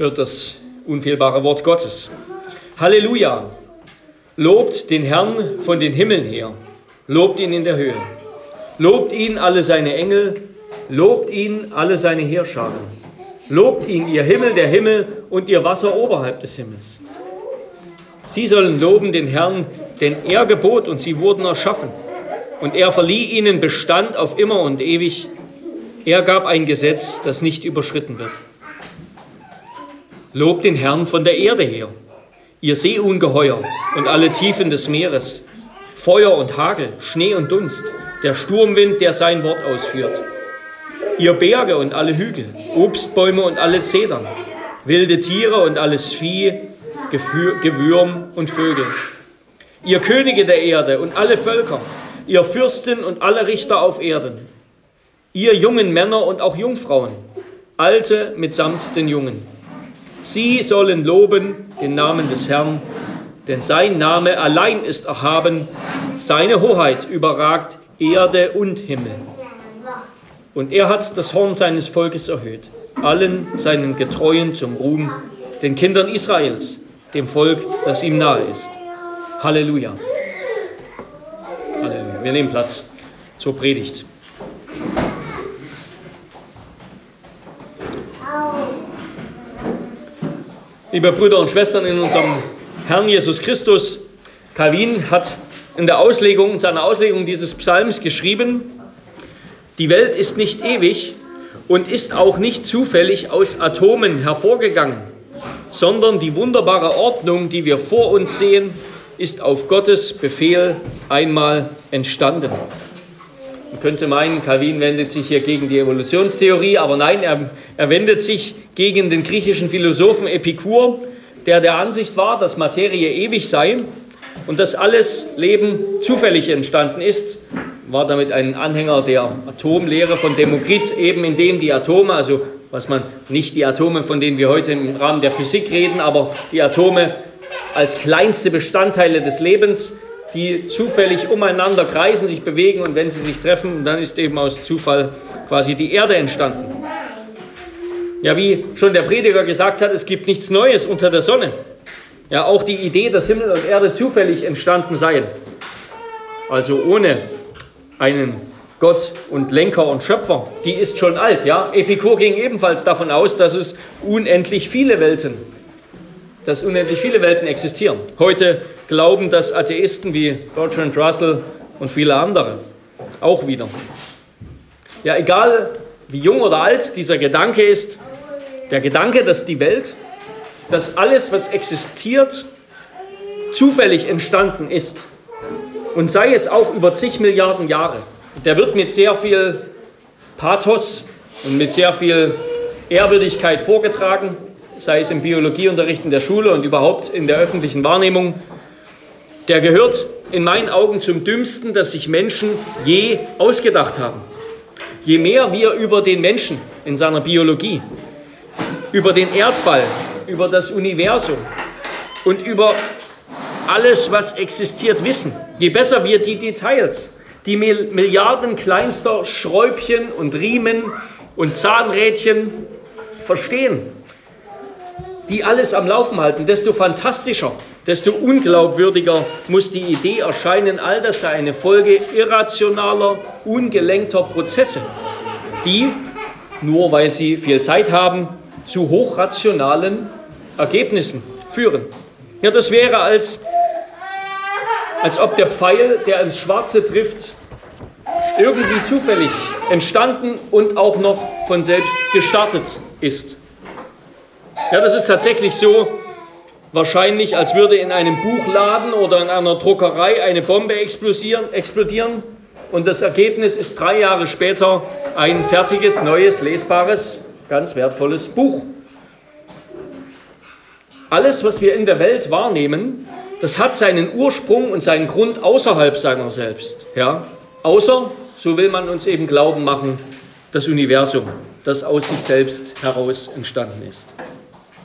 hört das unfehlbare Wort Gottes. Halleluja! Lobt den Herrn von den Himmeln her. Lobt ihn in der Höhe. Lobt ihn alle seine Engel. Lobt ihn alle seine Heerscharen. Lobt ihn, ihr Himmel der Himmel und ihr Wasser oberhalb des Himmels. Sie sollen loben den Herrn, denn er gebot und sie wurden erschaffen. Und er verlieh ihnen Bestand auf immer und ewig. Er gab ein Gesetz, das nicht überschritten wird. Lobt den Herrn von der Erde her, ihr Seeungeheuer und alle Tiefen des Meeres, Feuer und Hagel, Schnee und Dunst, der Sturmwind, der sein Wort ausführt. Ihr Berge und alle Hügel, Obstbäume und alle Zedern, wilde Tiere und alles Vieh, Gewürm und Vögel. Ihr Könige der Erde und alle Völker, ihr Fürsten und alle Richter auf Erden, ihr jungen Männer und auch Jungfrauen, Alte mitsamt den Jungen. Sie sollen loben den Namen des Herrn, denn sein Name allein ist erhaben, seine Hoheit überragt Erde und Himmel. Und er hat das Horn seines Volkes erhöht, allen seinen Getreuen zum Ruhm, den Kindern Israels, dem Volk, das ihm nahe ist. Halleluja. Halleluja. Wir nehmen Platz zur Predigt. Liebe Brüder und Schwestern in unserem Herrn Jesus Christus, Calvin hat in der Auslegung, in seiner Auslegung dieses Psalms geschrieben, die Welt ist nicht ewig und ist auch nicht zufällig aus Atomen hervorgegangen, sondern die wunderbare Ordnung, die wir vor uns sehen, ist auf Gottes Befehl einmal entstanden. Man könnte meinen, Calvin wendet sich hier gegen die Evolutionstheorie, aber nein, er, er wendet sich gegen den griechischen Philosophen Epikur, der der Ansicht war, dass Materie ewig sei und dass alles Leben zufällig entstanden ist, war damit ein Anhänger der Atomlehre von Demokrit, eben indem die Atome, also was man nicht die Atome, von denen wir heute im Rahmen der Physik reden, aber die Atome als kleinste Bestandteile des Lebens die zufällig umeinander kreisen, sich bewegen und wenn sie sich treffen, dann ist eben aus Zufall quasi die Erde entstanden. Ja, wie schon der Prediger gesagt hat, es gibt nichts Neues unter der Sonne. Ja, auch die Idee, dass Himmel und Erde zufällig entstanden seien, also ohne einen Gott und Lenker und Schöpfer, die ist schon alt. Ja? Epikur ging ebenfalls davon aus, dass es unendlich viele Welten gibt dass unendlich viele Welten existieren. Heute glauben das Atheisten wie Bertrand Russell und viele andere auch wieder. Ja, egal wie jung oder alt dieser Gedanke ist, der Gedanke, dass die Welt, dass alles, was existiert, zufällig entstanden ist und sei es auch über zig Milliarden Jahre, der wird mit sehr viel Pathos und mit sehr viel Ehrwürdigkeit vorgetragen sei es im Biologieunterricht in der Schule und überhaupt in der öffentlichen Wahrnehmung, der gehört in meinen Augen zum dümmsten, das sich Menschen je ausgedacht haben. Je mehr wir über den Menschen in seiner Biologie, über den Erdball, über das Universum und über alles, was existiert, wissen, je besser wir die Details, die Milliarden kleinster Schräubchen und Riemen und Zahnrädchen verstehen, die alles am Laufen halten, desto fantastischer, desto unglaubwürdiger muss die Idee erscheinen, all das sei eine Folge irrationaler, ungelenkter Prozesse, die, nur weil sie viel Zeit haben, zu hochrationalen Ergebnissen führen. Ja, das wäre als, als ob der Pfeil, der ins Schwarze trifft, irgendwie zufällig entstanden und auch noch von selbst gestartet ist. Ja, das ist tatsächlich so wahrscheinlich, als würde in einem Buchladen oder in einer Druckerei eine Bombe explodieren und das Ergebnis ist drei Jahre später ein fertiges, neues, lesbares, ganz wertvolles Buch. Alles, was wir in der Welt wahrnehmen, das hat seinen Ursprung und seinen Grund außerhalb seiner selbst. Ja? Außer, so will man uns eben glauben machen, das Universum, das aus sich selbst heraus entstanden ist.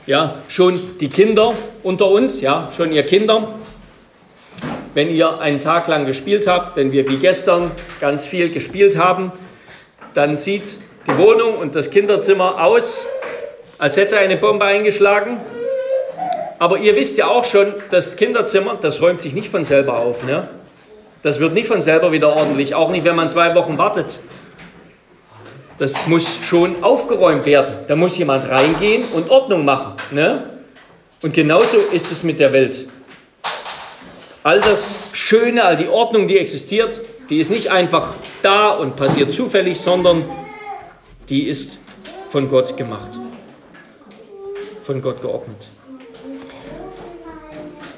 Ja, schon die Kinder unter uns, ja, schon ihr Kinder, wenn ihr einen Tag lang gespielt habt, wenn wir wie gestern ganz viel gespielt haben, dann sieht die Wohnung und das Kinderzimmer aus als hätte eine Bombe eingeschlagen. Aber ihr wisst ja auch schon, das Kinderzimmer, das räumt sich nicht von selber auf. Ne? Das wird nicht von selber wieder ordentlich, auch nicht, wenn man zwei Wochen wartet. Das muss schon aufgeräumt werden. Da muss jemand reingehen und Ordnung machen. Ne? Und genauso ist es mit der Welt. All das Schöne, all die Ordnung, die existiert, die ist nicht einfach da und passiert zufällig, sondern die ist von Gott gemacht, von Gott geordnet.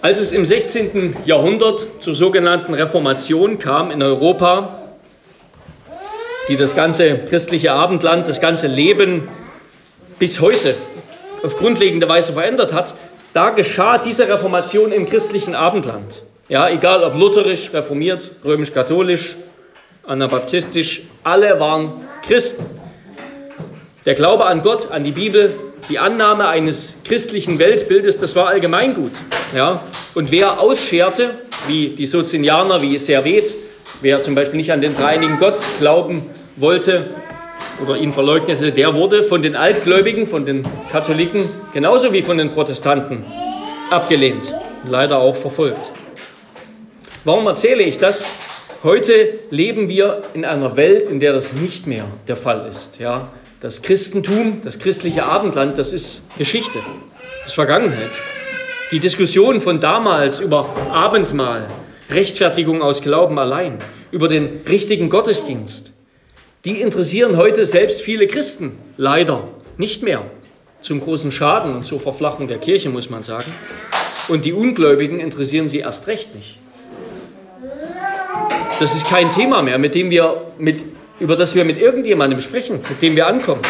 Als es im 16. Jahrhundert zur sogenannten Reformation kam in Europa, die das ganze christliche Abendland, das ganze Leben bis heute auf grundlegende Weise verändert hat, da geschah diese Reformation im christlichen Abendland. Ja, egal ob lutherisch, reformiert, römisch-katholisch, anabaptistisch, alle waren Christen. Der Glaube an Gott, an die Bibel, die Annahme eines christlichen Weltbildes, das war allgemeingut. Ja? Und wer ausscherte, wie die Socinianer, wie Servet, wer zum Beispiel nicht an den dreinigen Gott glauben wollte oder ihn verleugnete, der wurde von den Altgläubigen, von den Katholiken, genauso wie von den Protestanten abgelehnt, leider auch verfolgt. Warum erzähle ich das? Heute leben wir in einer Welt, in der das nicht mehr der Fall ist. Ja? Das Christentum, das christliche Abendland, das ist Geschichte, das ist Vergangenheit. Die Diskussion von damals über Abendmahl, Rechtfertigung aus Glauben allein, über den richtigen Gottesdienst, die interessieren heute selbst viele Christen leider nicht mehr. Zum großen Schaden und zur Verflachung der Kirche, muss man sagen. Und die Ungläubigen interessieren sie erst recht nicht. Das ist kein Thema mehr, mit dem wir mit über das wir mit irgendjemandem sprechen, mit dem wir ankommen.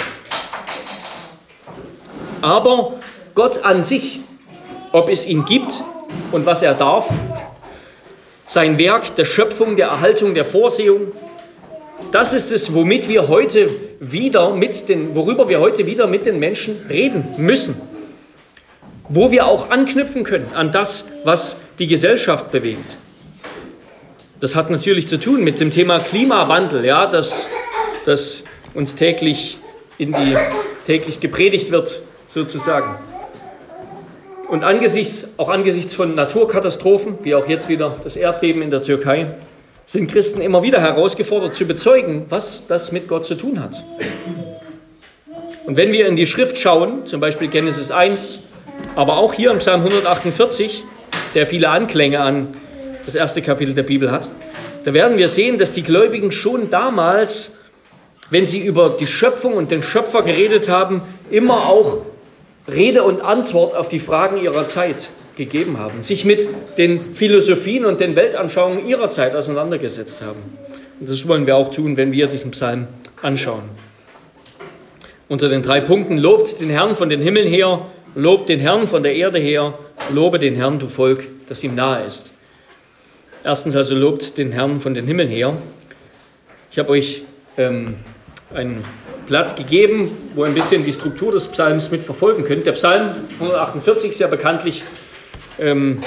Aber Gott an sich, ob es ihn gibt und was er darf, sein Werk der Schöpfung, der Erhaltung, der Vorsehung, das ist es, womit wir heute wieder mit den, worüber wir heute wieder mit den Menschen reden müssen. Wo wir auch anknüpfen können an das, was die Gesellschaft bewegt. Das hat natürlich zu tun mit dem Thema Klimawandel, ja, das, das uns täglich, in die, täglich gepredigt wird, sozusagen. Und angesichts, auch angesichts von Naturkatastrophen, wie auch jetzt wieder das Erdbeben in der Türkei, sind Christen immer wieder herausgefordert zu bezeugen, was das mit Gott zu tun hat. Und wenn wir in die Schrift schauen, zum Beispiel Genesis 1, aber auch hier im Psalm 148, der viele Anklänge an das erste Kapitel der Bibel hat, da werden wir sehen, dass die Gläubigen schon damals, wenn sie über die Schöpfung und den Schöpfer geredet haben, immer auch Rede und Antwort auf die Fragen ihrer Zeit gegeben haben, sich mit den Philosophien und den Weltanschauungen ihrer Zeit auseinandergesetzt haben. Und das wollen wir auch tun, wenn wir diesen Psalm anschauen. Unter den drei Punkten lobt den Herrn von den Himmeln her, lobt den Herrn von der Erde her, lobe den Herrn, du Volk, das ihm nahe ist. Erstens also lobt den Herrn von den Himmeln her. Ich habe euch ähm, einen Platz gegeben, wo ihr ein bisschen die Struktur des Psalms mitverfolgen könnt. Der Psalm 148 ist ja bekanntlich, ähm,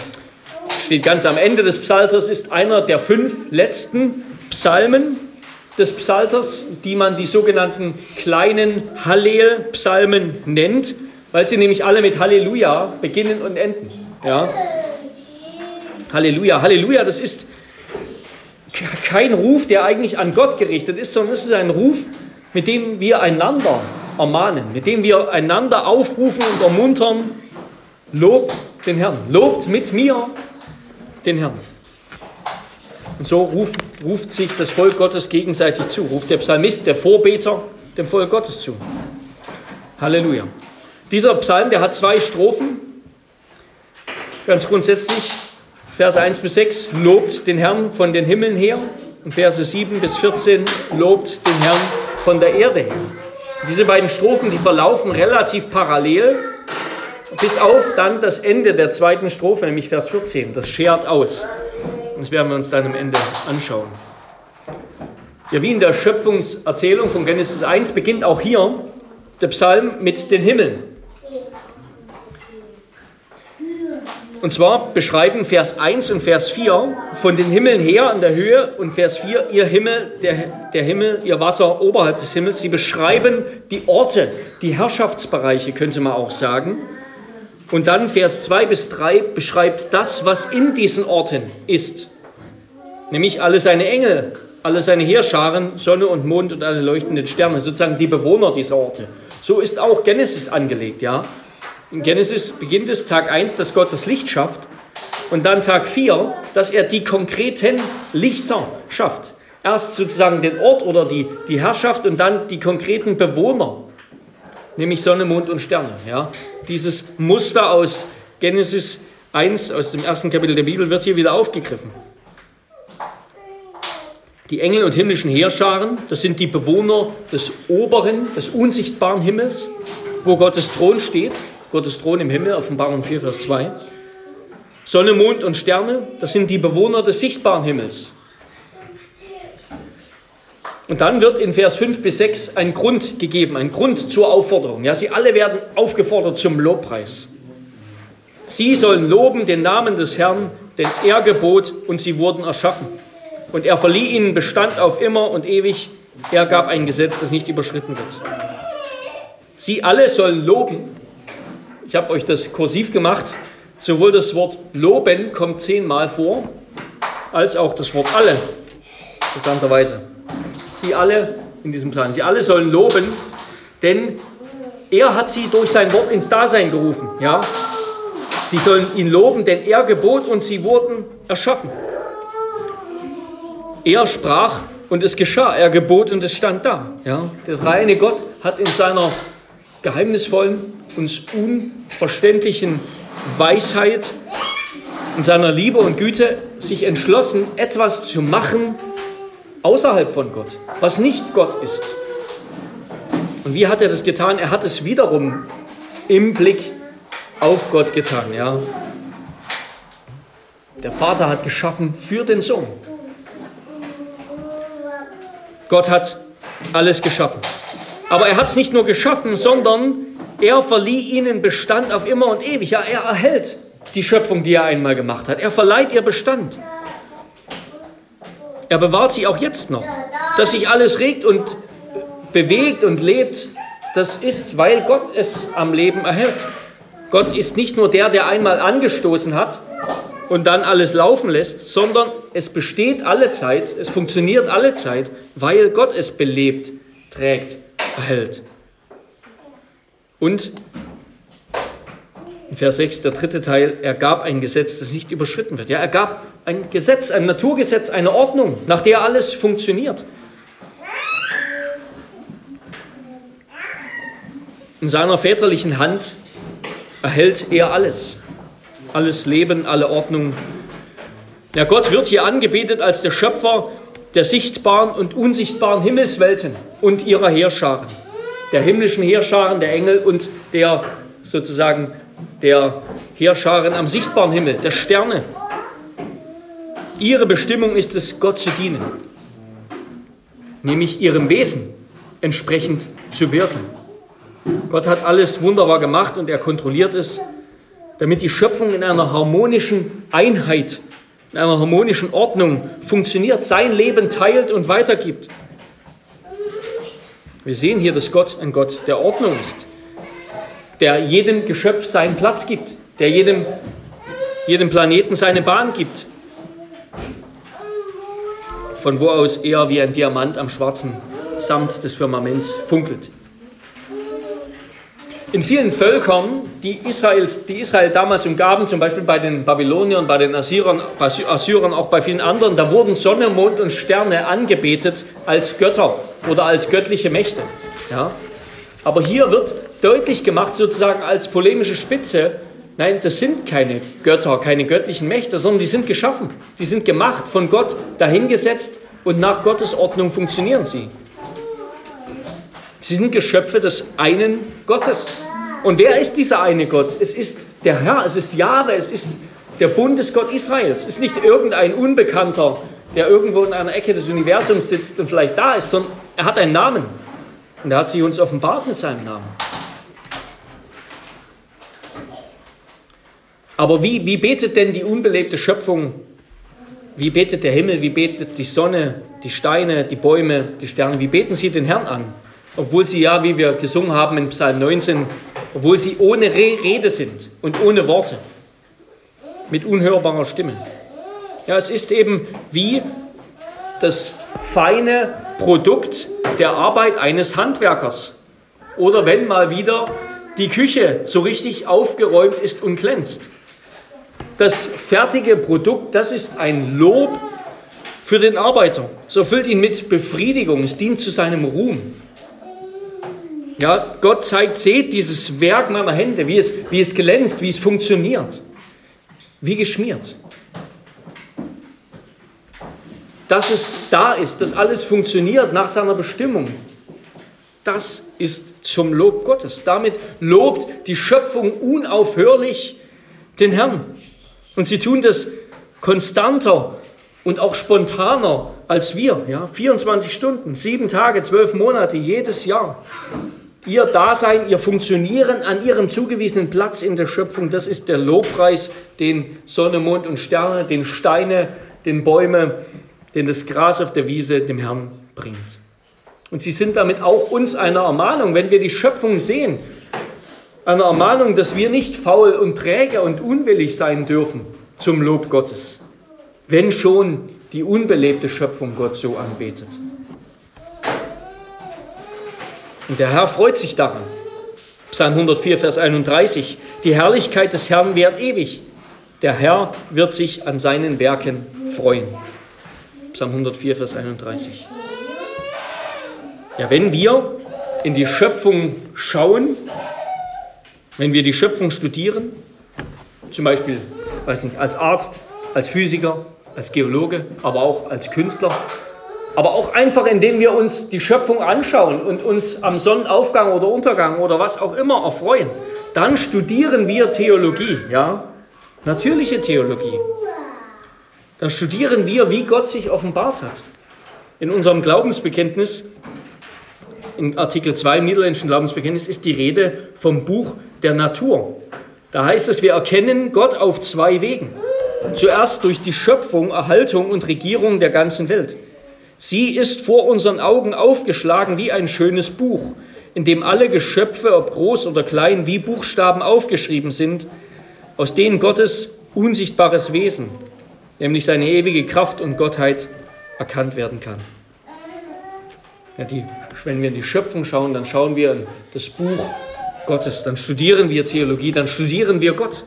steht ganz am Ende des Psalters, ist einer der fünf letzten Psalmen des Psalters, die man die sogenannten kleinen Hallel-Psalmen nennt, weil sie nämlich alle mit Halleluja beginnen und enden. Ja? Halleluja. Halleluja, das ist kein Ruf, der eigentlich an Gott gerichtet ist, sondern es ist ein Ruf, mit dem wir einander ermahnen, mit dem wir einander aufrufen und ermuntern. Lobt den Herrn, lobt mit mir den Herrn. Und so ruft, ruft sich das Volk Gottes gegenseitig zu, ruft der Psalmist, der Vorbeter, dem Volk Gottes zu. Halleluja. Dieser Psalm, der hat zwei Strophen. Ganz grundsätzlich Verse 1 bis 6 lobt den Herrn von den Himmeln her und Verse 7 bis 14 lobt den Herrn von der Erde her. Diese beiden Strophen, die verlaufen relativ parallel, bis auf dann das Ende der zweiten Strophe, nämlich Vers 14. Das schert aus. Das werden wir uns dann am Ende anschauen. Ja, wie in der Schöpfungserzählung von Genesis 1 beginnt auch hier der Psalm mit den Himmeln. Und zwar beschreiben Vers 1 und Vers 4 von den Himmeln her an der Höhe und Vers 4 ihr Himmel, der, der Himmel, ihr Wasser oberhalb des Himmels. Sie beschreiben die Orte, die Herrschaftsbereiche, könnte man auch sagen. Und dann Vers 2 bis 3 beschreibt das, was in diesen Orten ist. Nämlich alle seine Engel, alle seine Heerscharen, Sonne und Mond und alle leuchtenden Sterne, sozusagen die Bewohner dieser Orte. So ist auch Genesis angelegt, ja. In Genesis beginnt es Tag 1, dass Gott das Licht schafft und dann Tag 4, dass er die konkreten Lichter schafft. Erst sozusagen den Ort oder die, die Herrschaft und dann die konkreten Bewohner, nämlich Sonne, Mond und Sterne. Ja? Dieses Muster aus Genesis 1, aus dem ersten Kapitel der Bibel, wird hier wieder aufgegriffen. Die Engel und himmlischen Heerscharen, das sind die Bewohner des oberen, des unsichtbaren Himmels, wo Gottes Thron steht. Gottes Thron im Himmel, Offenbarung 4, Vers 2. Sonne, Mond und Sterne, das sind die Bewohner des sichtbaren Himmels. Und dann wird in Vers 5 bis 6 ein Grund gegeben, ein Grund zur Aufforderung. Ja, sie alle werden aufgefordert zum Lobpreis. Sie sollen loben den Namen des Herrn, denn er gebot und sie wurden erschaffen. Und er verlieh ihnen Bestand auf immer und ewig. Er gab ein Gesetz, das nicht überschritten wird. Sie alle sollen loben ich habe euch das kursiv gemacht. Sowohl das Wort loben kommt zehnmal vor, als auch das Wort alle. Interessanterweise. Sie alle in diesem Psalm, sie alle sollen loben, denn er hat sie durch sein Wort ins Dasein gerufen. Ja? Sie sollen ihn loben, denn er gebot und sie wurden erschaffen. Er sprach und es geschah. Er gebot und es stand da. Ja? Der reine Gott hat in seiner geheimnisvollen uns unverständlichen Weisheit und seiner Liebe und Güte sich entschlossen, etwas zu machen außerhalb von Gott, was nicht Gott ist. Und wie hat er das getan? Er hat es wiederum im Blick auf Gott getan. Ja. Der Vater hat geschaffen für den Sohn. Gott hat alles geschaffen. Aber er hat es nicht nur geschaffen, sondern er verlieh ihnen Bestand auf immer und ewig. Ja, er erhält die Schöpfung, die er einmal gemacht hat. Er verleiht ihr Bestand. Er bewahrt sie auch jetzt noch. Dass sich alles regt und bewegt und lebt, das ist, weil Gott es am Leben erhält. Gott ist nicht nur der, der einmal angestoßen hat und dann alles laufen lässt, sondern es besteht alle Zeit, es funktioniert alle Zeit, weil Gott es belebt, trägt, erhält. Und in Vers 6, der dritte Teil, er gab ein Gesetz, das nicht überschritten wird. Ja, er gab ein Gesetz, ein Naturgesetz, eine Ordnung, nach der alles funktioniert. In seiner väterlichen Hand erhält er alles. Alles Leben, alle Ordnung. Ja, Gott wird hier angebetet als der Schöpfer der sichtbaren und unsichtbaren Himmelswelten und ihrer Heerscharen der himmlischen Heerscharen, der Engel und der sozusagen der Heerscharen am sichtbaren Himmel, der Sterne. Ihre Bestimmung ist es, Gott zu dienen, nämlich ihrem Wesen entsprechend zu wirken. Gott hat alles wunderbar gemacht und er kontrolliert es, damit die Schöpfung in einer harmonischen Einheit, in einer harmonischen Ordnung funktioniert, sein Leben teilt und weitergibt. Wir sehen hier, dass Gott ein Gott der Ordnung ist, der jedem Geschöpf seinen Platz gibt, der jedem, jedem Planeten seine Bahn gibt, von wo aus er wie ein Diamant am schwarzen Samt des Firmaments funkelt. In vielen Völkern, die, Israels, die Israel damals umgaben, zum Beispiel bei den Babyloniern, bei den Assyrern, bei Assyrern, auch bei vielen anderen, da wurden Sonne, Mond und Sterne angebetet als Götter oder als göttliche Mächte. Ja? Aber hier wird deutlich gemacht, sozusagen als polemische Spitze, nein, das sind keine Götter, keine göttlichen Mächte, sondern die sind geschaffen, die sind gemacht, von Gott dahingesetzt und nach Gottes Ordnung funktionieren sie. Sie sind Geschöpfe des einen Gottes. Und wer ist dieser eine Gott? Es ist der Herr, es ist Jahre, es ist der Bundesgott Israels. Es ist nicht irgendein Unbekannter, der irgendwo in einer Ecke des Universums sitzt und vielleicht da ist, sondern er hat einen Namen. Und er hat sich uns offenbart mit seinem Namen. Aber wie, wie betet denn die unbelebte Schöpfung? Wie betet der Himmel? Wie betet die Sonne, die Steine, die Bäume, die Sterne? Wie beten sie den Herrn an? Obwohl sie ja, wie wir gesungen haben in Psalm 19, obwohl sie ohne Rede sind und ohne Worte, mit unhörbarer Stimme. Ja, es ist eben wie das feine Produkt der Arbeit eines Handwerkers. Oder wenn mal wieder die Küche so richtig aufgeräumt ist und glänzt. Das fertige Produkt, das ist ein Lob für den Arbeiter. Es erfüllt ihn mit Befriedigung, es dient zu seinem Ruhm. Ja, Gott zeigt, seht dieses Werk meiner Hände, wie es, wie es glänzt, wie es funktioniert, wie geschmiert. Dass es da ist, dass alles funktioniert nach seiner Bestimmung, das ist zum Lob Gottes. Damit lobt die Schöpfung unaufhörlich den Herrn. Und sie tun das konstanter und auch spontaner als wir. Ja? 24 Stunden, sieben Tage, zwölf Monate, jedes Jahr. Ihr Dasein, ihr Funktionieren an ihrem zugewiesenen Platz in der Schöpfung, das ist der Lobpreis, den Sonne, Mond und Sterne, den Steine, den Bäume, den das Gras auf der Wiese dem Herrn bringt. Und sie sind damit auch uns eine Ermahnung, wenn wir die Schöpfung sehen, eine Ermahnung, dass wir nicht faul und träge und unwillig sein dürfen zum Lob Gottes, wenn schon die unbelebte Schöpfung Gott so anbetet. Und der Herr freut sich daran. Psalm 104, Vers 31. Die Herrlichkeit des Herrn währt ewig. Der Herr wird sich an seinen Werken freuen. Psalm 104, Vers 31. Ja, wenn wir in die Schöpfung schauen, wenn wir die Schöpfung studieren, zum Beispiel weiß nicht, als Arzt, als Physiker, als Geologe, aber auch als Künstler, aber auch einfach, indem wir uns die Schöpfung anschauen und uns am Sonnenaufgang oder Untergang oder was auch immer erfreuen, dann studieren wir Theologie, ja, natürliche Theologie. Dann studieren wir, wie Gott sich offenbart hat. In unserem Glaubensbekenntnis, in Artikel 2 im niederländischen Glaubensbekenntnis, ist die Rede vom Buch der Natur. Da heißt es, wir erkennen Gott auf zwei Wegen. Zuerst durch die Schöpfung, Erhaltung und Regierung der ganzen Welt. Sie ist vor unseren Augen aufgeschlagen wie ein schönes Buch, in dem alle Geschöpfe, ob groß oder klein, wie Buchstaben aufgeschrieben sind, aus denen Gottes unsichtbares Wesen, nämlich seine ewige Kraft und Gottheit, erkannt werden kann. Ja, die, wenn wir in die Schöpfung schauen, dann schauen wir in das Buch Gottes, dann studieren wir Theologie, dann studieren wir Gott.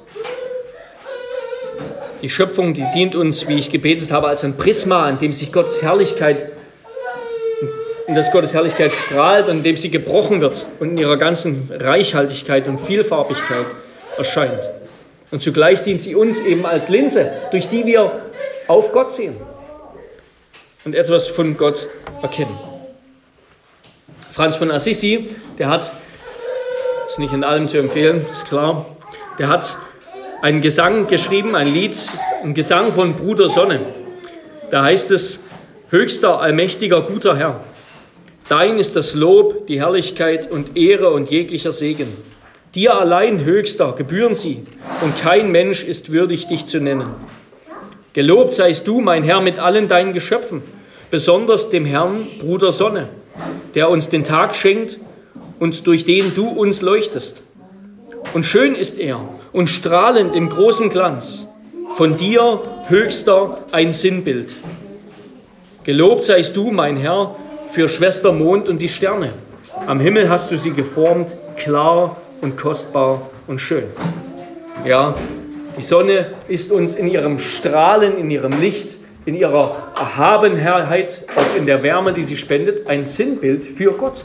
Die Schöpfung, die dient uns, wie ich gebetet habe, als ein Prisma, in dem sich Gottes Herrlichkeit, in das Gottes Herrlichkeit strahlt und in dem sie gebrochen wird und in ihrer ganzen Reichhaltigkeit und Vielfarbigkeit erscheint. Und zugleich dient sie uns eben als Linse, durch die wir auf Gott sehen und etwas von Gott erkennen. Franz von Assisi, der hat, ist nicht in allem zu empfehlen, ist klar, der hat einen Gesang geschrieben, ein Lied, ein Gesang von Bruder Sonne. Da heißt es, höchster, allmächtiger, guter Herr, dein ist das Lob, die Herrlichkeit und Ehre und jeglicher Segen. Dir allein, höchster, gebühren sie, und kein Mensch ist würdig, dich zu nennen. Gelobt seist du, mein Herr, mit allen deinen Geschöpfen, besonders dem Herrn, Bruder Sonne, der uns den Tag schenkt und durch den du uns leuchtest. Und schön ist er und strahlend im großen Glanz. Von dir, höchster, ein Sinnbild. Gelobt seist du, mein Herr, für Schwester Mond und die Sterne. Am Himmel hast du sie geformt, klar und kostbar und schön. Ja, die Sonne ist uns in ihrem Strahlen, in ihrem Licht, in ihrer Erhabenheit, auch in der Wärme, die sie spendet, ein Sinnbild für Gott.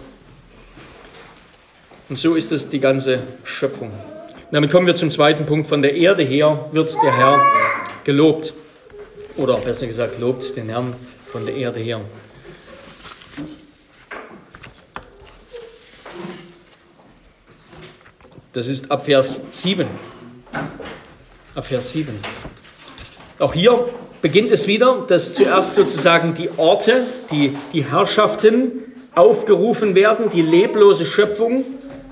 Und so ist es die ganze Schöpfung. Und damit kommen wir zum zweiten Punkt. Von der Erde her wird der Herr gelobt. Oder besser gesagt, lobt den Herrn von der Erde her. Das ist ab Vers 7. Ab Vers 7. Auch hier beginnt es wieder, dass zuerst sozusagen die Orte, die, die Herrschaften aufgerufen werden, die leblose Schöpfung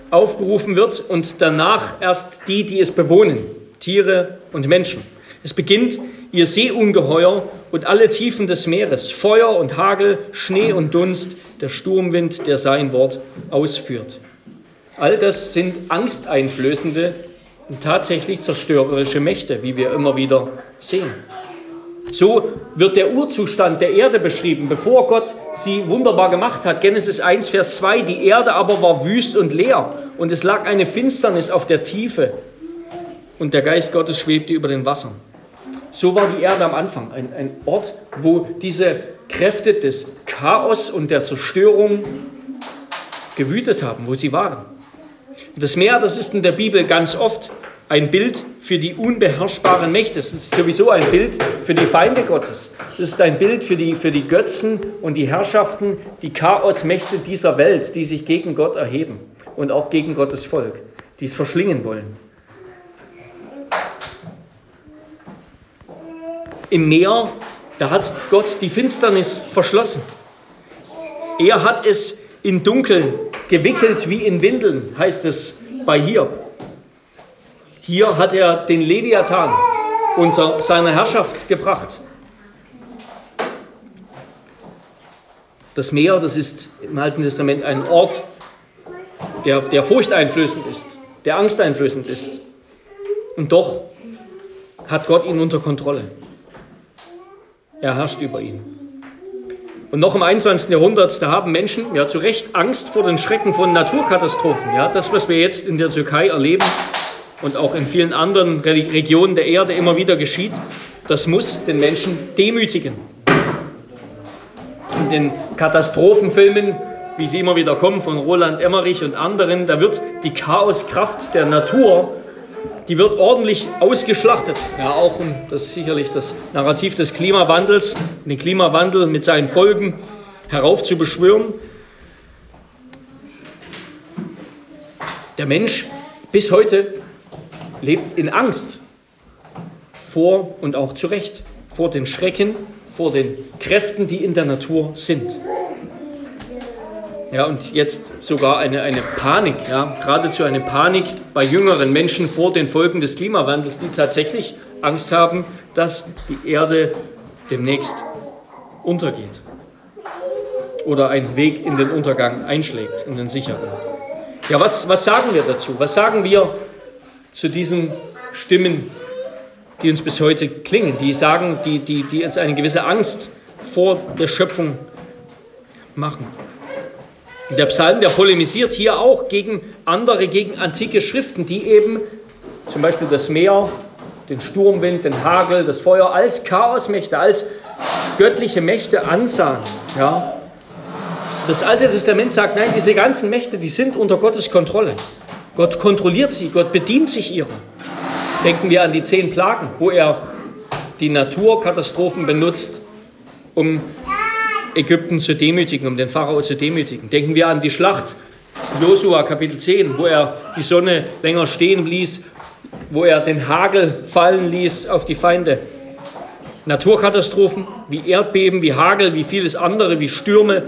aufgerufen wird und danach erst die, die es bewohnen. Tiere und Menschen. Es beginnt ihr Seeungeheuer und alle Tiefen des Meeres, Feuer und Hagel, Schnee und Dunst, der Sturmwind, der sein Wort ausführt. All das sind angsteinflößende und tatsächlich zerstörerische Mächte, wie wir immer wieder sehen. So wird der Urzustand der Erde beschrieben, bevor Gott sie wunderbar gemacht hat. Genesis 1, Vers 2. Die Erde aber war wüst und leer und es lag eine Finsternis auf der Tiefe und der Geist Gottes schwebte über den Wassern. So war die Erde am Anfang ein, ein Ort, wo diese Kräfte des Chaos und der Zerstörung gewütet haben, wo sie waren. Das Meer, das ist in der Bibel ganz oft ein Bild für die unbeherrschbaren Mächte. Es ist sowieso ein Bild für die Feinde Gottes. Es ist ein Bild für die, für die Götzen und die Herrschaften, die Chaosmächte dieser Welt, die sich gegen Gott erheben und auch gegen Gottes Volk, die es verschlingen wollen. Im Meer, da hat Gott die Finsternis verschlossen. Er hat es in Dunkel gewickelt wie in Windeln, heißt es bei Hiob. Hier hat er den Leviathan unter seiner Herrschaft gebracht. Das Meer, das ist im Alten Testament ein Ort, der, der furchteinflößend ist, der angsteinflößend ist. Und doch hat Gott ihn unter Kontrolle. Er herrscht über ihn. Und noch im 21. Jahrhundert, da haben Menschen ja zu Recht Angst vor den Schrecken von Naturkatastrophen. Ja, das, was wir jetzt in der Türkei erleben, und auch in vielen anderen Regionen der Erde immer wieder geschieht, das muss den Menschen demütigen. In den Katastrophenfilmen, wie sie immer wieder kommen von Roland Emmerich und anderen, da wird die Chaoskraft der Natur, die wird ordentlich ausgeschlachtet. Ja, auch um das sicherlich das Narrativ des Klimawandels, den Klimawandel mit seinen Folgen heraufzubeschwören. Der Mensch bis heute lebt in Angst vor und auch zu Recht vor den Schrecken, vor den Kräften, die in der Natur sind. Ja, und jetzt sogar eine, eine Panik, ja, geradezu eine Panik bei jüngeren Menschen vor den Folgen des Klimawandels, die tatsächlich Angst haben, dass die Erde demnächst untergeht oder einen Weg in den Untergang einschlägt, in den sicheren. Ja, was, was sagen wir dazu? Was sagen wir zu diesen Stimmen, die uns bis heute klingen, die sagen, die, die, die uns eine gewisse Angst vor der Schöpfung machen. Und der Psalm, der polemisiert hier auch gegen andere, gegen antike Schriften, die eben zum Beispiel das Meer, den Sturmwind, den Hagel, das Feuer als Chaosmächte, als göttliche Mächte ansahen. Ja. Das Alte Testament sagt, nein, diese ganzen Mächte, die sind unter Gottes Kontrolle. Gott kontrolliert sie, Gott bedient sich ihrer. Denken wir an die zehn Plagen, wo er die Naturkatastrophen benutzt, um Ägypten zu demütigen, um den Pharao zu demütigen. Denken wir an die Schlacht, Josua Kapitel 10, wo er die Sonne länger stehen ließ, wo er den Hagel fallen ließ auf die Feinde. Naturkatastrophen wie Erdbeben, wie Hagel, wie vieles andere, wie Stürme,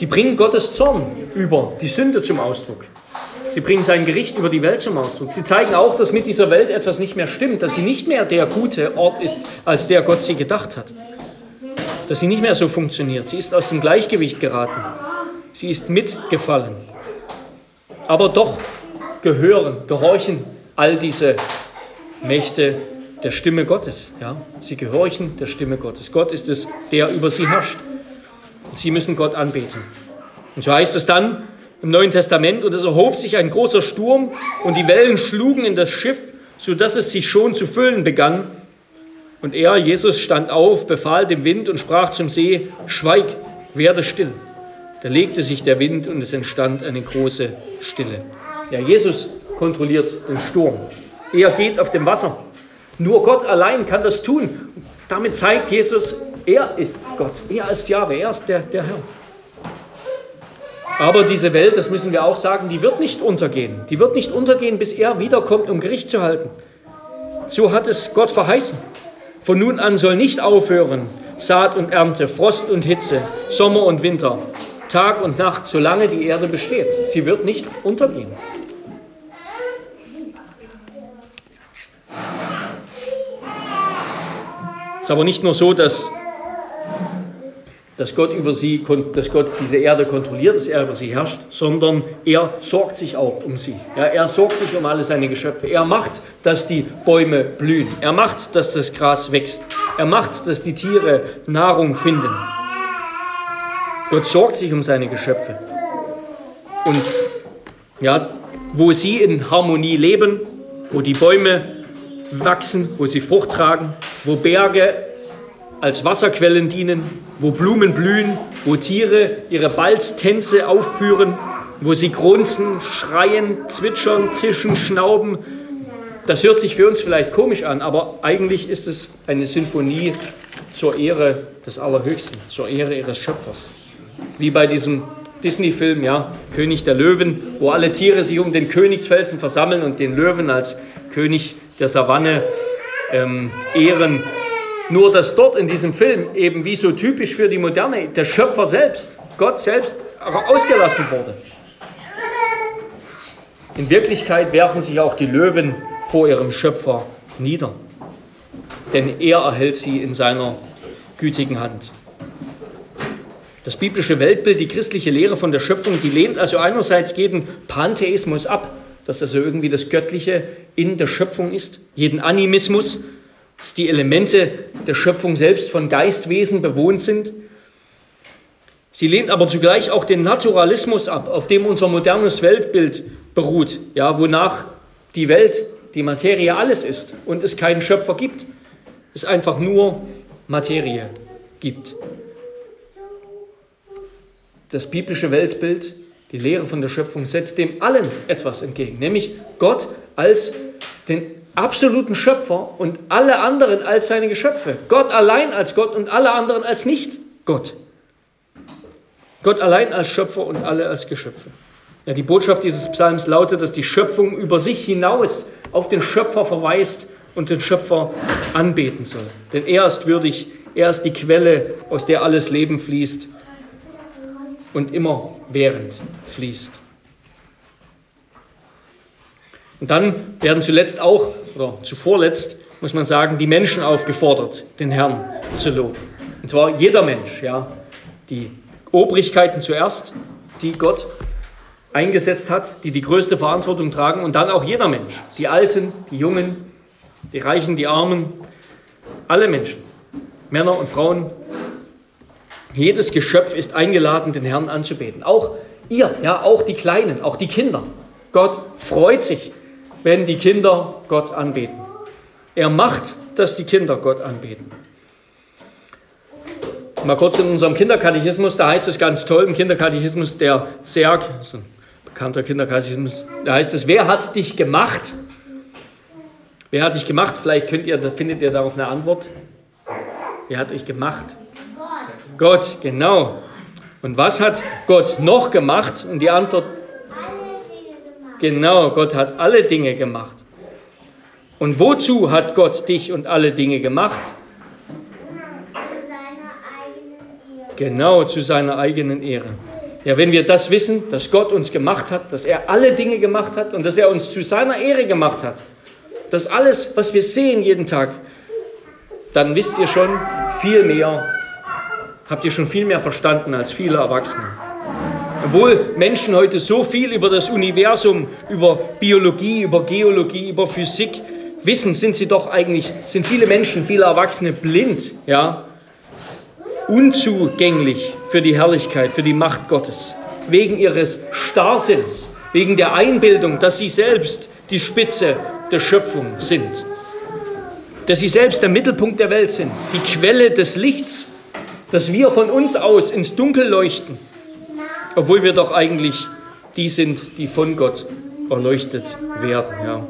die bringen Gottes Zorn über die Sünde zum Ausdruck. Sie bringen sein Gericht über die Welt zum Ausdruck. Sie zeigen auch, dass mit dieser Welt etwas nicht mehr stimmt, dass sie nicht mehr der gute Ort ist, als der Gott sie gedacht hat. Dass sie nicht mehr so funktioniert. Sie ist aus dem Gleichgewicht geraten. Sie ist mitgefallen. Aber doch gehören, gehorchen all diese Mächte der Stimme Gottes. Ja? Sie gehorchen der Stimme Gottes. Gott ist es, der über sie herrscht. Sie müssen Gott anbeten. Und so heißt es dann, im Neuen Testament und es erhob sich ein großer Sturm und die Wellen schlugen in das Schiff, sodass es sich schon zu füllen begann. Und er, Jesus, stand auf, befahl dem Wind und sprach zum See, schweig, werde still. Da legte sich der Wind und es entstand eine große Stille. Ja, Jesus kontrolliert den Sturm. Er geht auf dem Wasser. Nur Gott allein kann das tun. Damit zeigt Jesus, er ist Gott. Er ist Jahwe. Er ist der, der Herr. Aber diese Welt, das müssen wir auch sagen, die wird nicht untergehen. Die wird nicht untergehen, bis er wiederkommt, um Gericht zu halten. So hat es Gott verheißen. Von nun an soll nicht aufhören Saat und Ernte, Frost und Hitze, Sommer und Winter, Tag und Nacht, solange die Erde besteht. Sie wird nicht untergehen. Es ist aber nicht nur so, dass dass, Gott über sie, dass Gott diese Erde kontrolliert, dass er über sie herrscht, sondern er sorgt sich auch um sie. Ja, er sorgt sich um alle seine Geschöpfe. Er macht, dass die Bäume blühen. Er macht, dass das Gras wächst. Er macht, dass die Tiere Nahrung finden. Gott sorgt sich um seine Geschöpfe. Und ja, wo sie in Harmonie leben, wo die Bäume wachsen, wo sie Frucht tragen, wo Berge als Wasserquellen dienen, wo Blumen blühen, wo Tiere ihre Balztänze aufführen, wo sie grunzen, schreien, zwitschern, zischen, schnauben. Das hört sich für uns vielleicht komisch an, aber eigentlich ist es eine Sinfonie zur Ehre des Allerhöchsten, zur Ehre ihres Schöpfers. Wie bei diesem Disney-Film, ja, König der Löwen, wo alle Tiere sich um den Königsfelsen versammeln und den Löwen als König der Savanne ähm, ehren. Nur dass dort in diesem Film eben wie so typisch für die Moderne der Schöpfer selbst, Gott selbst, ausgelassen wurde. In Wirklichkeit werfen sich auch die Löwen vor ihrem Schöpfer nieder, denn er erhält sie in seiner gütigen Hand. Das biblische Weltbild, die christliche Lehre von der Schöpfung, die lehnt also einerseits jeden Pantheismus ab, dass also irgendwie das Göttliche in der Schöpfung ist, jeden Animismus, dass die Elemente der Schöpfung selbst von Geistwesen bewohnt sind. Sie lehnt aber zugleich auch den Naturalismus ab, auf dem unser modernes Weltbild beruht, ja, wonach die Welt, die Materie alles ist und es keinen Schöpfer gibt, es einfach nur Materie gibt. Das biblische Weltbild die Lehre von der Schöpfung setzt dem allen etwas entgegen, nämlich Gott als den absoluten Schöpfer und alle anderen als seine Geschöpfe. Gott allein als Gott und alle anderen als nicht Gott. Gott allein als Schöpfer und alle als Geschöpfe. Ja, die Botschaft dieses Psalms lautet, dass die Schöpfung über sich hinaus auf den Schöpfer verweist und den Schöpfer anbeten soll. Denn er ist würdig, er ist die Quelle, aus der alles Leben fließt und immer während fließt. Und dann werden zuletzt auch, oder zuvorletzt, muss man sagen, die Menschen aufgefordert, den Herrn zu loben. Und zwar jeder Mensch, ja. Die Obrigkeiten zuerst, die Gott eingesetzt hat, die die größte Verantwortung tragen und dann auch jeder Mensch. Die Alten, die Jungen, die Reichen, die Armen, alle Menschen, Männer und Frauen, jedes Geschöpf ist eingeladen, den Herrn anzubeten. Auch ihr, ja, auch die Kleinen, auch die Kinder. Gott freut sich, wenn die Kinder Gott anbeten. Er macht, dass die Kinder Gott anbeten. Mal kurz in unserem Kinderkatechismus, da heißt es ganz toll, im Kinderkatechismus der Serg, so ein bekannter Kinderkatechismus, da heißt es, wer hat dich gemacht? Wer hat dich gemacht? Vielleicht könnt ihr, findet ihr darauf eine Antwort. Wer hat euch gemacht? Gott, genau. Und was hat Gott noch gemacht? Und die Antwort, genau, Gott hat alle Dinge gemacht. Und wozu hat Gott dich und alle Dinge gemacht? Genau, zu seiner eigenen Ehre. Ja, wenn wir das wissen, dass Gott uns gemacht hat, dass er alle Dinge gemacht hat und dass er uns zu seiner Ehre gemacht hat, dass alles, was wir sehen jeden Tag, dann wisst ihr schon viel mehr habt ihr schon viel mehr verstanden als viele Erwachsene. Obwohl Menschen heute so viel über das Universum, über Biologie, über Geologie, über Physik wissen, sind sie doch eigentlich, sind viele Menschen, viele Erwachsene blind, ja, unzugänglich für die Herrlichkeit, für die Macht Gottes, wegen ihres Starrsinns, wegen der Einbildung, dass sie selbst die Spitze der Schöpfung sind, dass sie selbst der Mittelpunkt der Welt sind, die Quelle des Lichts dass wir von uns aus ins Dunkel leuchten, obwohl wir doch eigentlich die sind, die von Gott erleuchtet werden. Ja.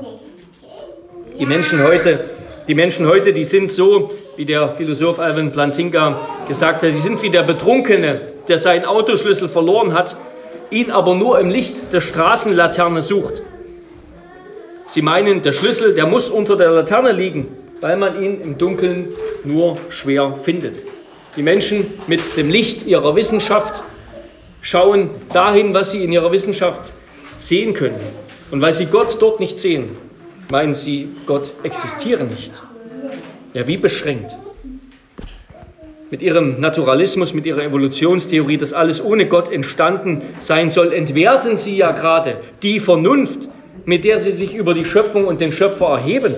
Die Menschen heute, die Menschen heute, die sind so, wie der Philosoph Alvin Plantinga gesagt hat, sie sind wie der Betrunkene, der seinen Autoschlüssel verloren hat, ihn aber nur im Licht der Straßenlaterne sucht. Sie meinen, der Schlüssel, der muss unter der Laterne liegen, weil man ihn im Dunkeln nur schwer findet. Die Menschen mit dem Licht ihrer Wissenschaft schauen dahin, was sie in ihrer Wissenschaft sehen können. Und weil sie Gott dort nicht sehen, meinen sie, Gott existiere nicht. Ja, wie beschränkt. mit ihrem Naturalismus, mit ihrer Evolutionstheorie, dass alles ohne Gott entstanden sein soll, entwerten sie ja gerade die Vernunft, mit der sie sich über die Schöpfung und den Schöpfer erheben,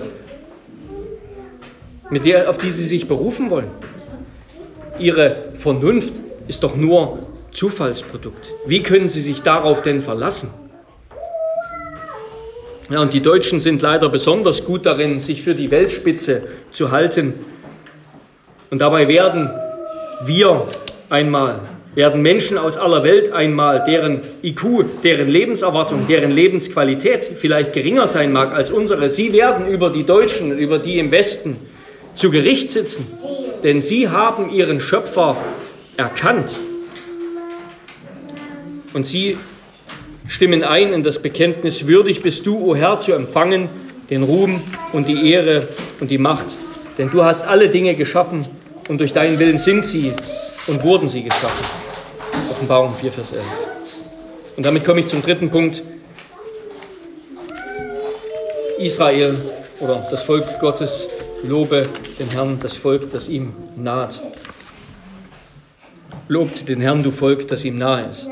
mit der, auf die sie sich berufen wollen. Ihre Vernunft ist doch nur Zufallsprodukt. Wie können sie sich darauf denn verlassen? Ja, und die Deutschen sind leider besonders gut darin, sich für die Weltspitze zu halten. Und dabei werden wir einmal, werden Menschen aus aller Welt einmal, deren IQ, deren Lebenserwartung, deren Lebensqualität vielleicht geringer sein mag als unsere, sie werden über die Deutschen, über die im Westen zu Gericht sitzen. Denn sie haben ihren Schöpfer erkannt. Und sie stimmen ein in das Bekenntnis, würdig bist du, o Herr, zu empfangen den Ruhm und die Ehre und die Macht. Denn du hast alle Dinge geschaffen und durch deinen Willen sind sie und wurden sie geschaffen. Offenbarung 4, Vers 11. Und damit komme ich zum dritten Punkt. Israel oder das Volk Gottes lobe den Herrn, das Volk, das ihm naht. Lobt den Herrn, du Volk, das ihm nahe ist.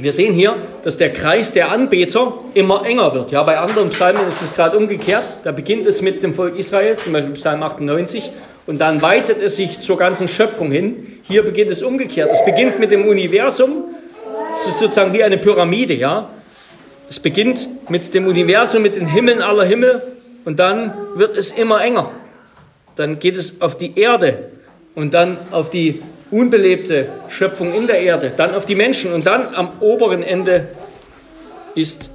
Wir sehen hier, dass der Kreis der Anbeter immer enger wird. Ja, bei anderen Psalmen ist es gerade umgekehrt. Da beginnt es mit dem Volk Israel, zum Beispiel Psalm 98, und dann weitet es sich zur ganzen Schöpfung hin. Hier beginnt es umgekehrt. Es beginnt mit dem Universum. Es ist sozusagen wie eine Pyramide, ja. Es beginnt mit dem Universum, mit den Himmeln aller Himmel, und dann wird es immer enger. Dann geht es auf die Erde und dann auf die unbelebte Schöpfung in der Erde, dann auf die Menschen und dann am oberen Ende ist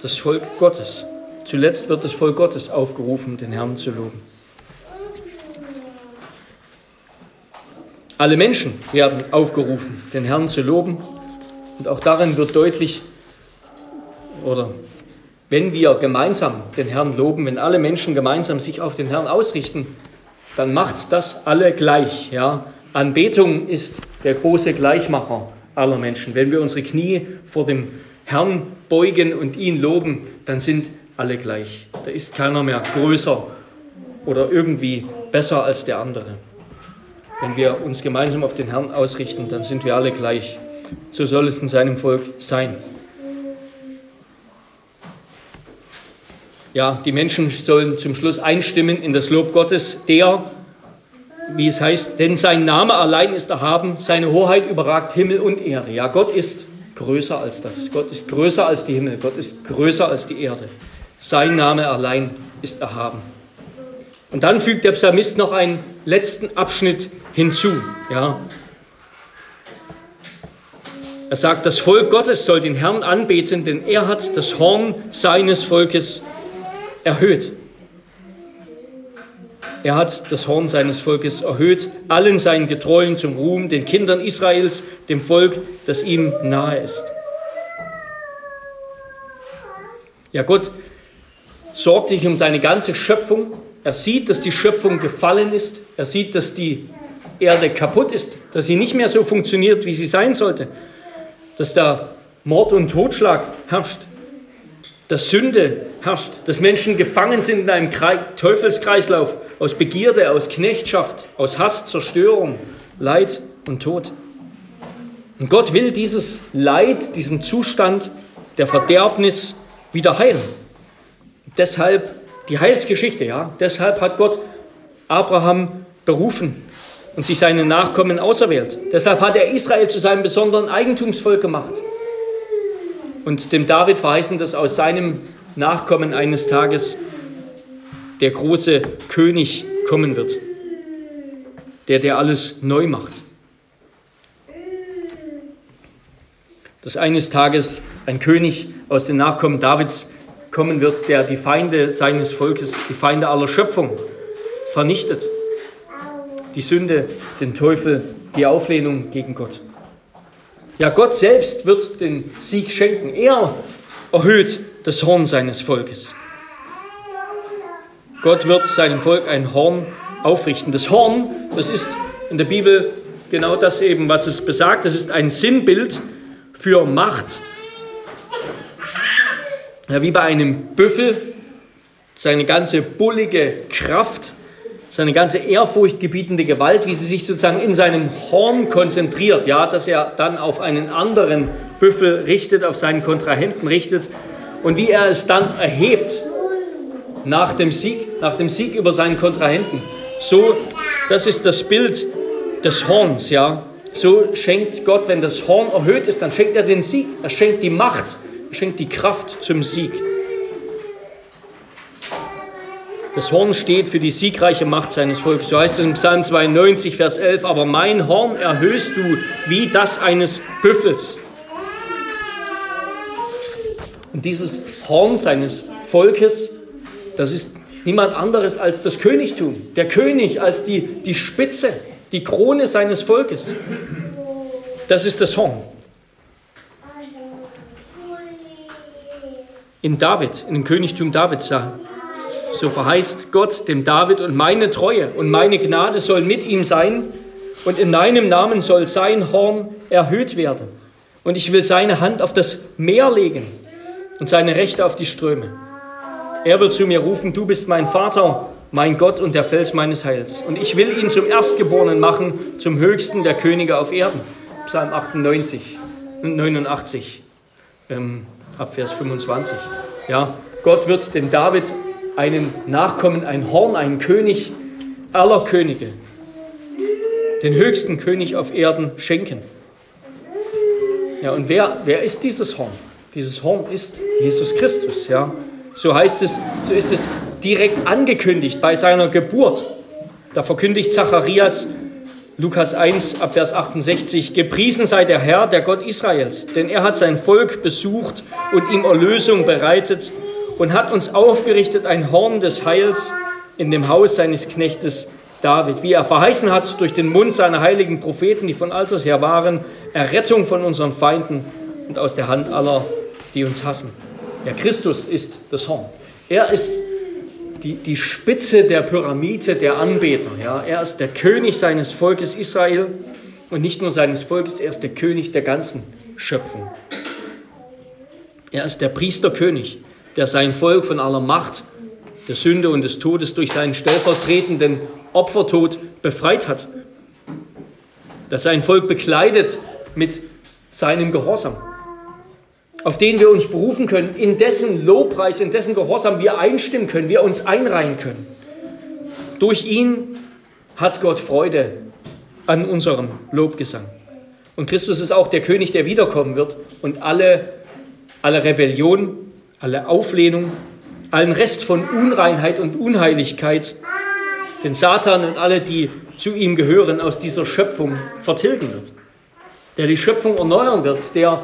das Volk Gottes. Zuletzt wird das Volk Gottes aufgerufen, den Herrn zu loben. Alle Menschen werden aufgerufen, den Herrn zu loben. Und auch darin wird deutlich, oder wenn wir gemeinsam den Herrn loben, wenn alle Menschen gemeinsam sich auf den Herrn ausrichten, dann macht das alle gleich. Ja? Anbetung ist der große Gleichmacher aller Menschen. Wenn wir unsere Knie vor dem Herrn beugen und ihn loben, dann sind alle gleich. Da ist keiner mehr größer oder irgendwie besser als der andere. Wenn wir uns gemeinsam auf den Herrn ausrichten, dann sind wir alle gleich. So soll es in seinem Volk sein. Ja, die Menschen sollen zum Schluss einstimmen in das Lob Gottes, der wie es heißt, denn sein Name allein ist erhaben, seine Hoheit überragt Himmel und Erde. Ja, Gott ist größer als das. Gott ist größer als die Himmel. Gott ist größer als die Erde. Sein Name allein ist erhaben. Und dann fügt der Psalmist noch einen letzten Abschnitt hinzu. Ja. Er sagt, das Volk Gottes soll den Herrn anbeten, denn er hat das Horn seines Volkes erhöht. Er hat das Horn seines Volkes erhöht, allen seinen Getreuen zum Ruhm, den Kindern Israels, dem Volk, das ihm nahe ist. Ja, Gott sorgt sich um seine ganze Schöpfung. Er sieht, dass die Schöpfung gefallen ist. Er sieht, dass die Erde kaputt ist, dass sie nicht mehr so funktioniert, wie sie sein sollte, dass da Mord und Totschlag herrscht, dass Sünde herrscht, dass Menschen gefangen sind in einem Teufelskreislauf aus Begierde, aus Knechtschaft, aus Hass, Zerstörung, Leid und Tod. Und Gott will dieses Leid, diesen Zustand der Verderbnis wieder heilen. Deshalb die Heilsgeschichte, ja. Deshalb hat Gott Abraham berufen und sich seine Nachkommen auserwählt. Deshalb hat er Israel zu seinem besonderen Eigentumsvolk gemacht und dem David verheißen, dass aus seinem Nachkommen eines Tages der große König kommen wird, der, der alles neu macht. Dass eines Tages ein König aus den Nachkommen Davids kommen wird, der die Feinde seines Volkes, die Feinde aller Schöpfung vernichtet. Die Sünde, den Teufel, die Auflehnung gegen Gott. Ja, Gott selbst wird den Sieg schenken. Er erhöht das Horn seines Volkes. Gott wird seinem Volk ein Horn aufrichten. Das Horn, das ist in der Bibel genau das eben, was es besagt. Das ist ein Sinnbild für Macht. Ja, wie bei einem Büffel, seine ganze bullige Kraft, seine ganze ehrfurchtgebietende Gewalt, wie sie sich sozusagen in seinem Horn konzentriert, ja, dass er dann auf einen anderen Büffel richtet, auf seinen Kontrahenten richtet und wie er es dann erhebt nach dem Sieg, nach dem Sieg über seinen Kontrahenten. So, das ist das Bild des Horns, ja. So schenkt Gott, wenn das Horn erhöht ist, dann schenkt er den Sieg, er schenkt die Macht, er schenkt die Kraft zum Sieg. Das Horn steht für die siegreiche Macht seines Volkes. So heißt es im Psalm 92, Vers 11. Aber mein Horn erhöhst du wie das eines Büffels. Und dieses Horn seines Volkes, das ist niemand anderes als das Königtum. Der König als die, die Spitze, die Krone seines Volkes. Das ist das Horn. In David, in dem Königtum Davids, so verheißt Gott dem David, und meine Treue und meine Gnade soll mit ihm sein, und in deinem Namen soll sein Horn erhöht werden. Und ich will seine Hand auf das Meer legen und seine Rechte auf die Ströme. Er wird zu mir rufen, du bist mein Vater, mein Gott und der Fels meines Heils. Und ich will ihn zum Erstgeborenen machen, zum höchsten der Könige auf Erden. Psalm 98, 89, ähm, ab Vers 25. Ja, Gott wird dem David einen Nachkommen, ein Horn, einen König aller Könige, den höchsten König auf Erden schenken. Ja, und wer, wer ist dieses Horn? Dieses Horn ist Jesus Christus, ja. So heißt es, so ist es direkt angekündigt bei seiner Geburt. Da verkündigt Zacharias Lukas 1 ab Vers 68, gepriesen sei der Herr, der Gott Israels, denn er hat sein Volk besucht und ihm Erlösung bereitet und hat uns aufgerichtet ein Horn des Heils in dem Haus seines Knechtes David, wie er verheißen hat durch den Mund seiner heiligen Propheten, die von alters her waren, Errettung von unseren Feinden und aus der Hand aller, die uns hassen. Der Christus ist das Horn. Er ist die, die Spitze der Pyramide der Anbeter. Ja. Er ist der König seines Volkes Israel und nicht nur seines Volkes, er ist der König der ganzen Schöpfung. Er ist der Priesterkönig der sein Volk von aller Macht der Sünde und des Todes durch seinen stellvertretenden Opfertod befreit hat. Dass sein Volk bekleidet mit seinem Gehorsam, auf den wir uns berufen können, in dessen Lobpreis, in dessen Gehorsam wir einstimmen können, wir uns einreihen können. Durch ihn hat Gott Freude an unserem Lobgesang. Und Christus ist auch der König, der wiederkommen wird und alle, alle Rebellion alle Auflehnung, allen Rest von Unreinheit und Unheiligkeit, den Satan und alle, die zu ihm gehören, aus dieser Schöpfung vertilgen wird. Der die Schöpfung erneuern wird, der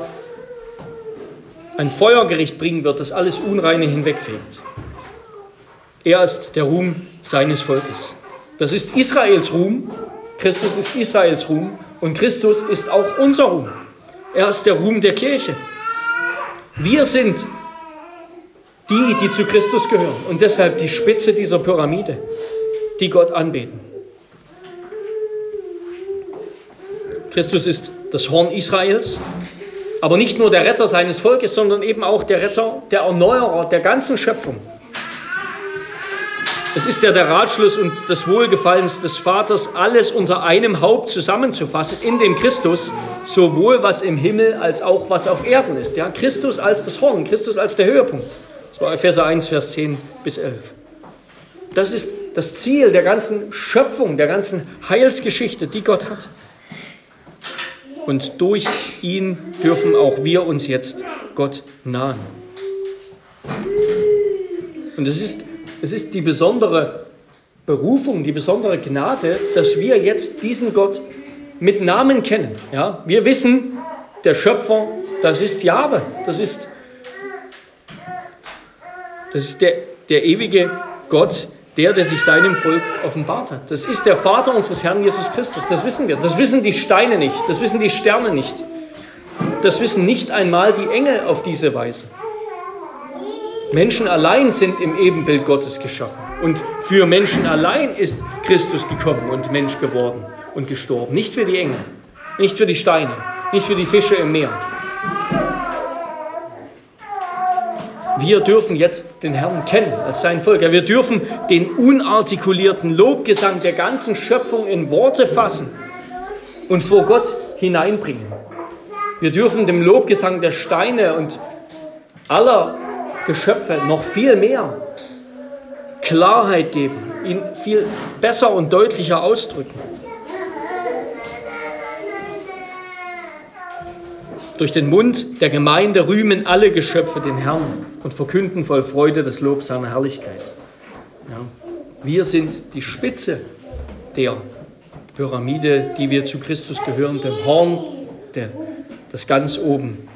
ein Feuergericht bringen wird, das alles Unreine hinwegfegt. Er ist der Ruhm seines Volkes. Das ist Israels Ruhm. Christus ist Israels Ruhm und Christus ist auch unser Ruhm. Er ist der Ruhm der Kirche. Wir sind die, die zu Christus gehören und deshalb die Spitze dieser Pyramide, die Gott anbeten. Christus ist das Horn Israels, aber nicht nur der Retter seines Volkes, sondern eben auch der Retter, der Erneuerer der ganzen Schöpfung. Es ist ja der Ratschluss und das Wohlgefallens des Vaters, alles unter einem Haupt zusammenzufassen, in dem Christus, sowohl was im Himmel als auch was auf Erden ist. Ja? Christus als das Horn, Christus als der Höhepunkt. Epheser 1, Vers 10 bis 11. Das ist das Ziel der ganzen Schöpfung, der ganzen Heilsgeschichte, die Gott hat. Und durch ihn dürfen auch wir uns jetzt Gott nahen. Und es ist, es ist die besondere Berufung, die besondere Gnade, dass wir jetzt diesen Gott mit Namen kennen. Ja? Wir wissen, der Schöpfer, das ist Jahwe, das ist das ist der, der ewige Gott, der, der sich seinem Volk offenbart hat. Das ist der Vater unseres Herrn Jesus Christus. Das wissen wir. Das wissen die Steine nicht. Das wissen die Sterne nicht. Das wissen nicht einmal die Engel auf diese Weise. Menschen allein sind im Ebenbild Gottes geschaffen. Und für Menschen allein ist Christus gekommen und Mensch geworden und gestorben. Nicht für die Engel, nicht für die Steine, nicht für die Fische im Meer. Wir dürfen jetzt den Herrn kennen als sein Volk. Ja, wir dürfen den unartikulierten Lobgesang der ganzen Schöpfung in Worte fassen und vor Gott hineinbringen. Wir dürfen dem Lobgesang der Steine und aller Geschöpfe noch viel mehr Klarheit geben, ihn viel besser und deutlicher ausdrücken. Durch den Mund der Gemeinde rühmen alle Geschöpfe den Herrn und verkünden voll Freude das Lob seiner Herrlichkeit. Ja. Wir sind die Spitze der Pyramide, die wir zu Christus gehören, dem Horn, der, das ganz oben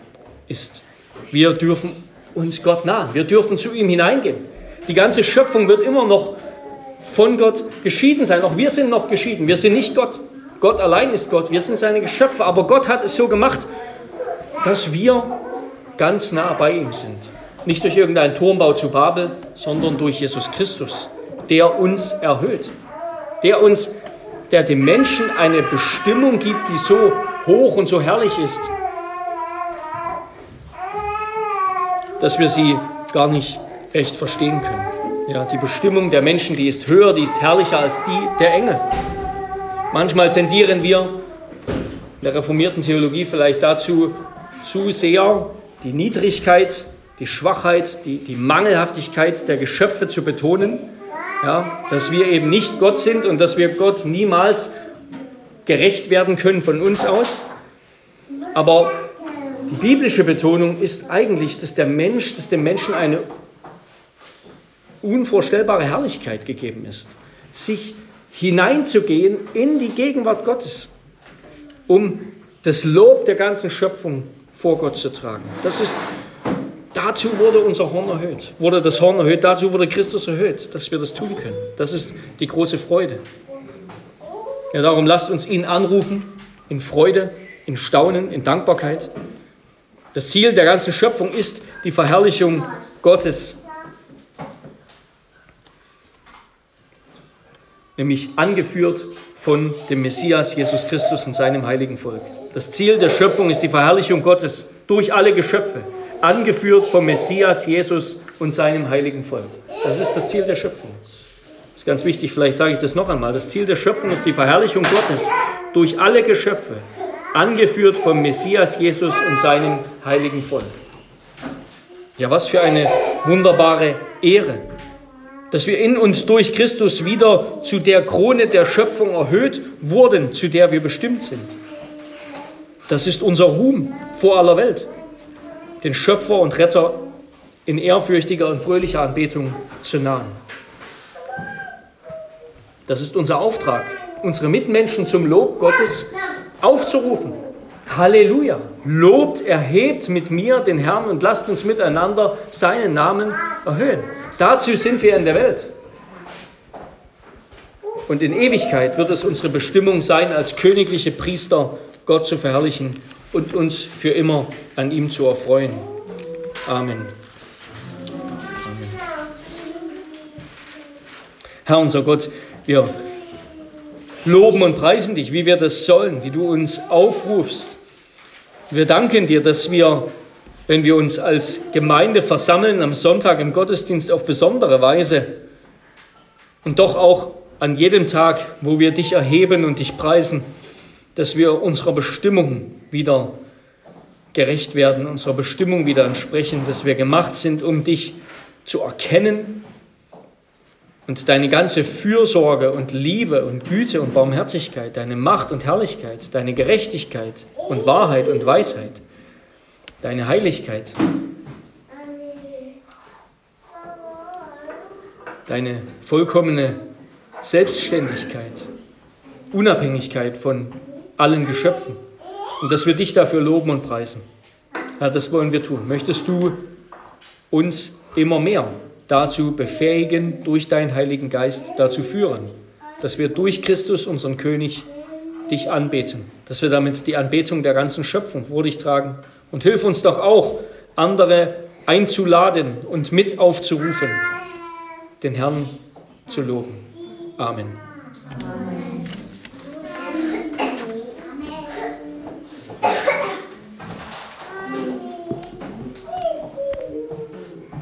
ist. Wir dürfen uns Gott nahen, wir dürfen zu ihm hineingehen. Die ganze Schöpfung wird immer noch von Gott geschieden sein. Auch wir sind noch geschieden. Wir sind nicht Gott. Gott allein ist Gott. Wir sind seine Geschöpfe. Aber Gott hat es so gemacht, dass wir ganz nah bei ihm sind. Nicht durch irgendeinen Turmbau zu Babel, sondern durch Jesus Christus, der uns erhöht, der uns, der dem Menschen eine Bestimmung gibt, die so hoch und so herrlich ist, dass wir sie gar nicht recht verstehen können. Ja, die Bestimmung der Menschen, die ist höher, die ist herrlicher als die der Engel. Manchmal tendieren wir in der reformierten Theologie vielleicht dazu, zu sehr die Niedrigkeit, die Schwachheit, die, die Mangelhaftigkeit der Geschöpfe zu betonen, ja, dass wir eben nicht Gott sind und dass wir Gott niemals gerecht werden können von uns aus. Aber die biblische Betonung ist eigentlich, dass der Mensch, dass dem Menschen eine unvorstellbare Herrlichkeit gegeben ist, sich hineinzugehen in die Gegenwart Gottes, um das Lob der ganzen Schöpfung vor Gott zu tragen. Das ist, dazu wurde unser Horn erhöht, wurde das Horn erhöht, dazu wurde Christus erhöht, dass wir das tun können. Das ist die große Freude. Ja, darum lasst uns ihn anrufen in Freude, in Staunen, in Dankbarkeit. Das Ziel der ganzen Schöpfung ist die Verherrlichung Gottes. Nämlich angeführt von dem Messias Jesus Christus und seinem heiligen Volk. Das Ziel der Schöpfung ist die Verherrlichung Gottes durch alle Geschöpfe, angeführt vom Messias Jesus und seinem heiligen Volk. Das ist das Ziel der Schöpfung. Das ist ganz wichtig, vielleicht sage ich das noch einmal. Das Ziel der Schöpfung ist die Verherrlichung Gottes durch alle Geschöpfe, angeführt vom Messias Jesus und seinem heiligen Volk. Ja, was für eine wunderbare Ehre dass wir in uns durch Christus wieder zu der Krone der Schöpfung erhöht wurden, zu der wir bestimmt sind. Das ist unser Ruhm vor aller Welt, den Schöpfer und Retter in ehrfürchtiger und fröhlicher Anbetung zu nahen. Das ist unser Auftrag, unsere Mitmenschen zum Lob Gottes aufzurufen. Halleluja! Lobt, erhebt mit mir den Herrn und lasst uns miteinander seinen Namen erhöhen. Dazu sind wir in der Welt. Und in Ewigkeit wird es unsere Bestimmung sein, als königliche Priester Gott zu verherrlichen und uns für immer an ihm zu erfreuen. Amen. Amen. Herr unser Gott, wir loben und preisen dich, wie wir das sollen, wie du uns aufrufst. Wir danken dir, dass wir wenn wir uns als Gemeinde versammeln am Sonntag im Gottesdienst auf besondere Weise und doch auch an jedem Tag, wo wir dich erheben und dich preisen, dass wir unserer Bestimmung wieder gerecht werden, unserer Bestimmung wieder entsprechen, dass wir gemacht sind, um dich zu erkennen und deine ganze Fürsorge und Liebe und Güte und Barmherzigkeit, deine Macht und Herrlichkeit, deine Gerechtigkeit und Wahrheit und Weisheit deine Heiligkeit, deine vollkommene Selbstständigkeit, Unabhängigkeit von allen Geschöpfen und dass wir dich dafür loben und preisen. Ja, das wollen wir tun. Möchtest du uns immer mehr dazu befähigen, durch deinen Heiligen Geist dazu führen, dass wir durch Christus, unseren König, dich anbeten, dass wir damit die Anbetung der ganzen Schöpfung vor dich tragen und hilf uns doch auch, andere einzuladen und mit aufzurufen, den Herrn zu loben. Amen. Amen.